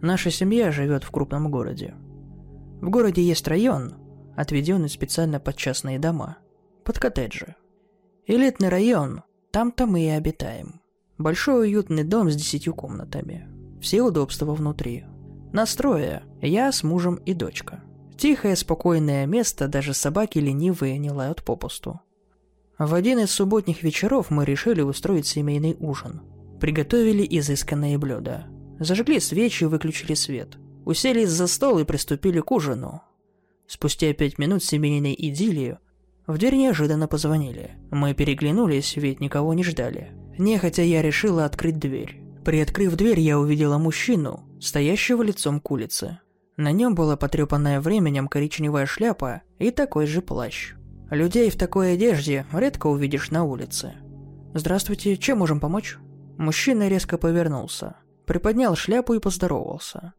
Наша семья живет в крупном городе. В городе есть район, отведенный специально под частные дома, под коттеджи. Элитный район, там-то мы и обитаем. Большой уютный дом с десятью комнатами. Все удобства внутри. Настроя, я с мужем и дочка. Тихое, спокойное место, даже собаки ленивые не лают попусту. В один из субботних вечеров мы решили устроить семейный ужин. Приготовили изысканные блюда. Зажгли свечи и выключили свет. Уселись за стол и приступили к ужину. Спустя пять минут семейной идиллии в дверь неожиданно позвонили. Мы переглянулись, ведь никого не ждали. Нехотя я решила открыть дверь. Приоткрыв дверь, я увидела мужчину, стоящего лицом к улице. На нем была потрепанная временем коричневая шляпа и такой же плащ. Людей в такой одежде редко увидишь на улице. «Здравствуйте, чем можем помочь?» Мужчина резко повернулся, приподнял шляпу и поздоровался.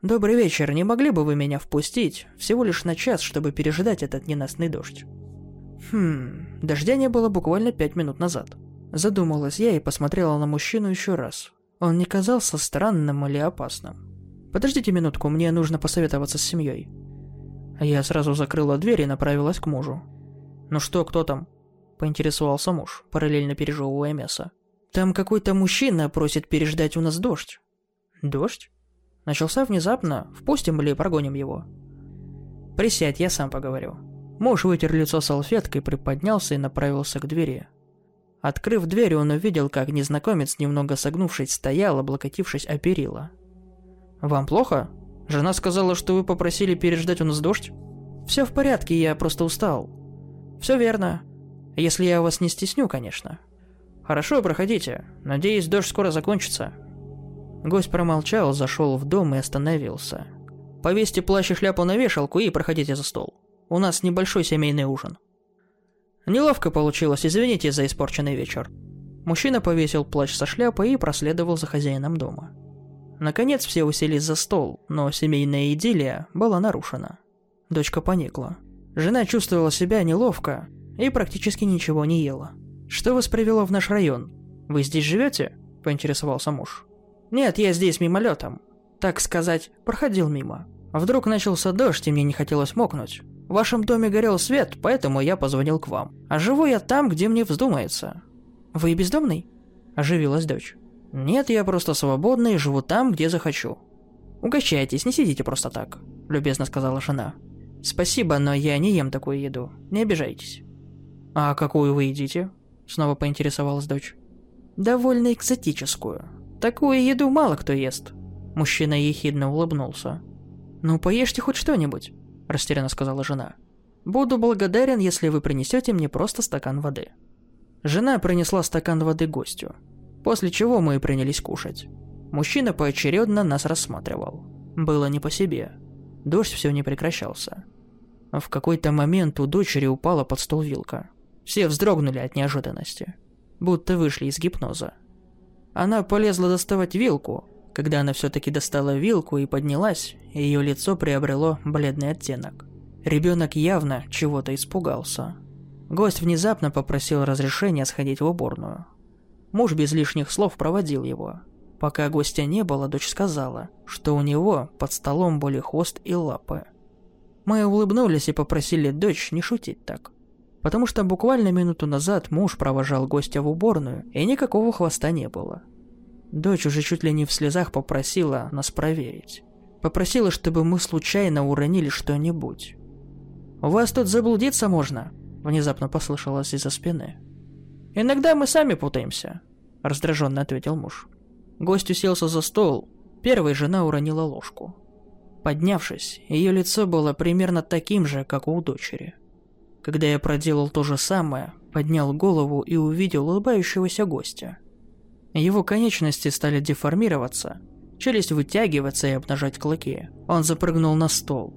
«Добрый вечер, не могли бы вы меня впустить? Всего лишь на час, чтобы пережидать этот ненастный дождь». Хм, дождя не было буквально пять минут назад. Задумалась я и посмотрела на мужчину еще раз. Он не казался странным или опасным. «Подождите минутку, мне нужно посоветоваться с семьей». Я сразу закрыла дверь и направилась к мужу. «Ну что, кто там?» – поинтересовался муж, параллельно пережевывая мясо. «Там какой-то мужчина просит переждать у нас дождь». «Дождь?» Начался внезапно, впустим или прогоним его? «Присядь, я сам поговорю». Муж вытер лицо салфеткой, приподнялся и направился к двери. Открыв дверь, он увидел, как незнакомец, немного согнувшись, стоял, облокотившись о перила. «Вам плохо? Жена сказала, что вы попросили переждать у нас дождь?» «Все в порядке, я просто устал». «Все верно. Если я вас не стесню, конечно». «Хорошо, проходите. Надеюсь, дождь скоро закончится». Гость промолчал, зашел в дом и остановился. «Повесьте плащ и шляпу на вешалку и проходите за стол. У нас небольшой семейный ужин». Неловко получилось, извините за испорченный вечер. Мужчина повесил плащ со шляпой и проследовал за хозяином дома. Наконец все уселись за стол, но семейная идиллия была нарушена. Дочка поникла. Жена чувствовала себя неловко и практически ничего не ела. «Что вас привело в наш район? Вы здесь живете?» – поинтересовался муж. «Нет, я здесь мимолетом. Так сказать, проходил мимо. Вдруг начался дождь, и мне не хотелось мокнуть. В вашем доме горел свет, поэтому я позвонил к вам. А живу я там, где мне вздумается». «Вы бездомный?» – оживилась дочь. «Нет, я просто свободный и живу там, где захочу». «Угощайтесь, не сидите просто так», – любезно сказала жена. «Спасибо, но я не ем такую еду. Не обижайтесь». «А какую вы едите?» – снова поинтересовалась дочь. «Довольно экзотическую. Такую еду мало кто ест». Мужчина ехидно улыбнулся. «Ну, поешьте хоть что-нибудь растерянно сказала жена. Буду благодарен, если вы принесете мне просто стакан воды. Жена принесла стакан воды гостю, после чего мы принялись кушать. Мужчина поочередно нас рассматривал. Было не по себе. Дождь все не прекращался. В какой-то момент у дочери упала под стол вилка. Все вздрогнули от неожиданности, будто вышли из гипноза. Она полезла доставать вилку, когда она все-таки достала вилку и поднялась, ее лицо приобрело бледный оттенок. Ребенок явно чего-то испугался. Гость внезапно попросил разрешения сходить в уборную. Муж без лишних слов проводил его. Пока гостя не было, дочь сказала, что у него под столом были хвост и лапы. Мы улыбнулись и попросили дочь не шутить так. Потому что буквально минуту назад муж провожал гостя в уборную, и никакого хвоста не было. Дочь уже чуть ли не в слезах попросила нас проверить. Попросила, чтобы мы случайно уронили что-нибудь. «У вас тут заблудиться можно?» Внезапно послышалось из-за спины. «Иногда мы сами путаемся», – раздраженно ответил муж. Гость уселся за стол. Первая жена уронила ложку. Поднявшись, ее лицо было примерно таким же, как у дочери. Когда я проделал то же самое, поднял голову и увидел улыбающегося гостя – его конечности стали деформироваться, челюсть вытягиваться и обнажать клыки. Он запрыгнул на стол.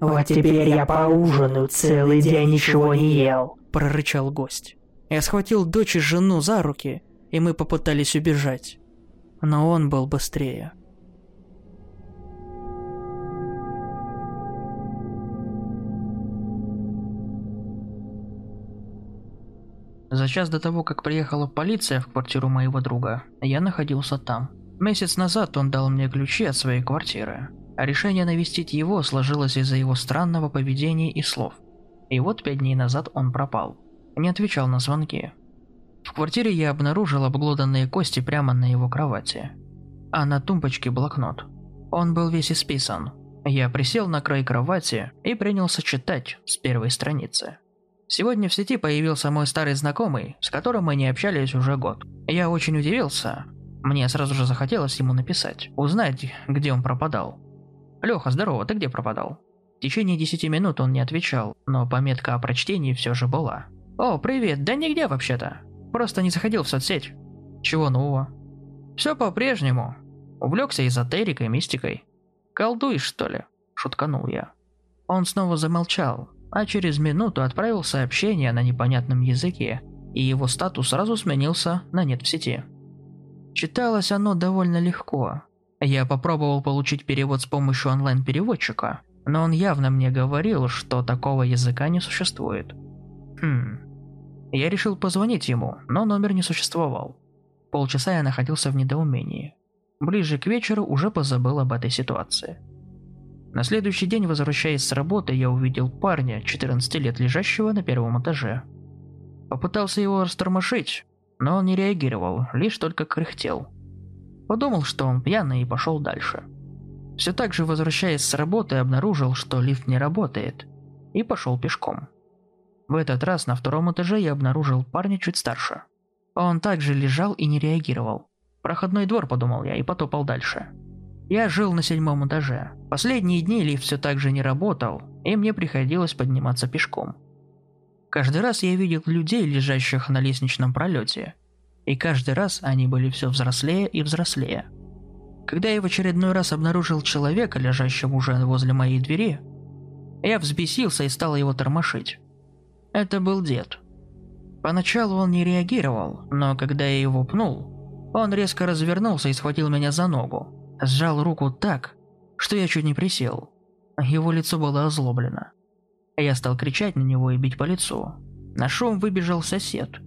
«Вот теперь я поужинаю, целый день ничего не ел», – прорычал гость. Я схватил дочь и жену за руки, и мы попытались убежать. Но он был быстрее. За час до того, как приехала полиция в квартиру моего друга, я находился там. Месяц назад он дал мне ключи от своей квартиры, а решение навестить его сложилось из-за его странного поведения и слов. И вот пять дней назад он пропал. Не отвечал на звонки. В квартире я обнаружил обглоданные кости прямо на его кровати. А на тумбочке блокнот. Он был весь исписан. Я присел на край кровати и принялся читать с первой страницы. Сегодня в сети появился мой старый знакомый, с которым мы не общались уже год. Я очень удивился. Мне сразу же захотелось ему написать, узнать, где он пропадал. «Леха, здорово, ты где пропадал?» В течение десяти минут он не отвечал, но пометка о прочтении все же была. «О, привет, да нигде вообще-то. Просто не заходил в соцсеть». «Чего нового?» «Все по-прежнему. Увлекся эзотерикой, мистикой. Колдуешь, что ли?» – шутканул я. Он снова замолчал, а через минуту отправил сообщение на непонятном языке, и его статус сразу сменился на «нет в сети». Читалось оно довольно легко. Я попробовал получить перевод с помощью онлайн-переводчика, но он явно мне говорил, что такого языка не существует. Хм. Я решил позвонить ему, но номер не существовал. Полчаса я находился в недоумении. Ближе к вечеру уже позабыл об этой ситуации. На следующий день, возвращаясь с работы, я увидел парня, 14 лет лежащего на первом этаже. Попытался его растормошить, но он не реагировал, лишь только кряхтел. Подумал, что он пьяный и пошел дальше. Все так же возвращаясь с работы, обнаружил, что лифт не работает, и пошел пешком. В этот раз на втором этаже я обнаружил парня чуть старше. Он также лежал и не реагировал. Проходной двор, подумал я, и потопал дальше. Я жил на седьмом этаже. Последние дни лифт все так же не работал, и мне приходилось подниматься пешком. Каждый раз я видел людей, лежащих на лестничном пролете, и каждый раз они были все взрослее и взрослее. Когда я в очередной раз обнаружил человека, лежащего уже возле моей двери, я взбесился и стал его тормошить. Это был дед. Поначалу он не реагировал, но когда я его пнул, он резко развернулся и схватил меня за ногу сжал руку так, что я чуть не присел. Его лицо было озлоблено. Я стал кричать на него и бить по лицу. На шум выбежал сосед.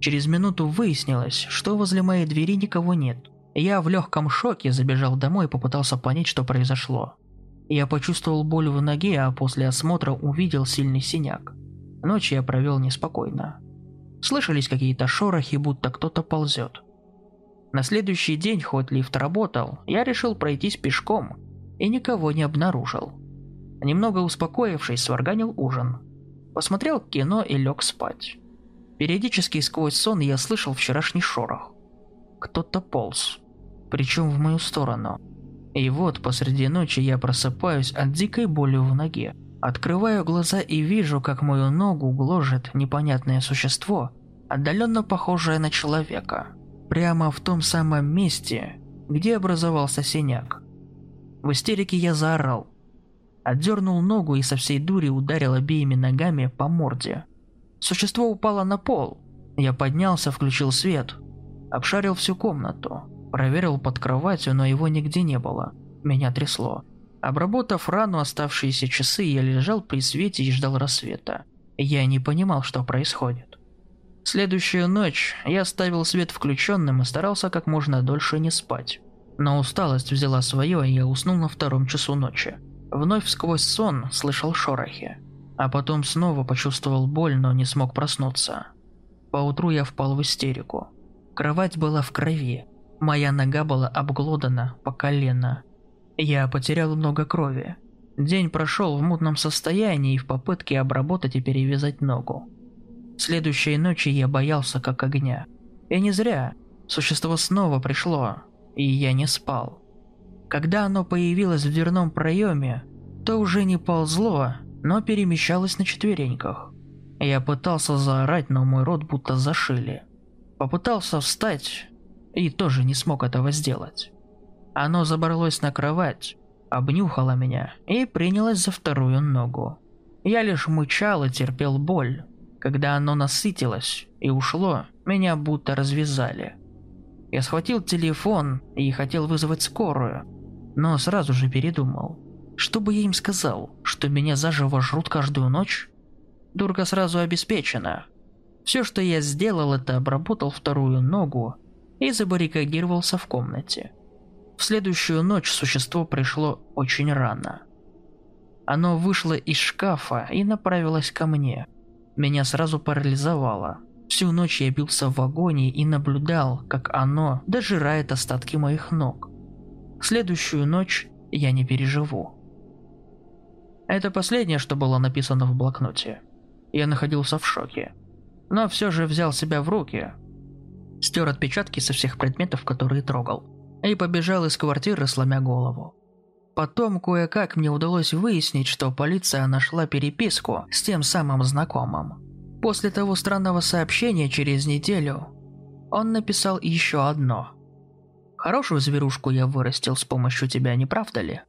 Через минуту выяснилось, что возле моей двери никого нет. Я в легком шоке забежал домой и попытался понять, что произошло. Я почувствовал боль в ноге, а после осмотра увидел сильный синяк. Ночь я провел неспокойно. Слышались какие-то шорохи, будто кто-то ползет. На следующий день, хоть лифт работал, я решил пройтись пешком и никого не обнаружил. Немного успокоившись, сварганил ужин. Посмотрел кино и лег спать. Периодически сквозь сон я слышал вчерашний шорох. Кто-то полз, причем в мою сторону. И вот посреди ночи я просыпаюсь от дикой боли в ноге. Открываю глаза и вижу, как мою ногу гложет непонятное существо, отдаленно похожее на человека прямо в том самом месте, где образовался синяк. В истерике я заорал, отдернул ногу и со всей дури ударил обеими ногами по морде. Существо упало на пол. Я поднялся, включил свет, обшарил всю комнату, проверил под кроватью, но его нигде не было. Меня трясло. Обработав рану оставшиеся часы, я лежал при свете и ждал рассвета. Я не понимал, что происходит. Следующую ночь я оставил свет включенным и старался как можно дольше не спать. Но усталость взяла свое, и я уснул на втором часу ночи. Вновь сквозь сон слышал шорохи. А потом снова почувствовал боль, но не смог проснуться. Поутру я впал в истерику. Кровать была в крови. Моя нога была обглодана по колено. Я потерял много крови. День прошел в мутном состоянии и в попытке обработать и перевязать ногу. Следующей ночи я боялся как огня. И не зря. Существо снова пришло, и я не спал. Когда оно появилось в дверном проеме, то уже не ползло, но перемещалось на четвереньках. Я пытался заорать, но мой рот будто зашили. Попытался встать и тоже не смог этого сделать. Оно забралось на кровать, обнюхало меня и принялось за вторую ногу. Я лишь мычал и терпел боль, когда оно насытилось и ушло, меня будто развязали. Я схватил телефон и хотел вызвать скорую, но сразу же передумал. Что бы я им сказал, что меня заживо жрут каждую ночь? Дурка сразу обеспечена. Все, что я сделал, это обработал вторую ногу и забаррикадировался в комнате. В следующую ночь существо пришло очень рано. Оно вышло из шкафа и направилось ко мне. Меня сразу парализовало. Всю ночь я бился в вагоне и наблюдал, как оно дожирает остатки моих ног. Следующую ночь я не переживу. Это последнее, что было написано в блокноте. Я находился в шоке. Но все же взял себя в руки. Стер отпечатки со всех предметов, которые трогал. И побежал из квартиры, сломя голову. Потом кое-как мне удалось выяснить, что полиция нашла переписку с тем самым знакомым. После того странного сообщения через неделю он написал еще одно. «Хорошую зверушку я вырастил с помощью тебя, не правда ли?»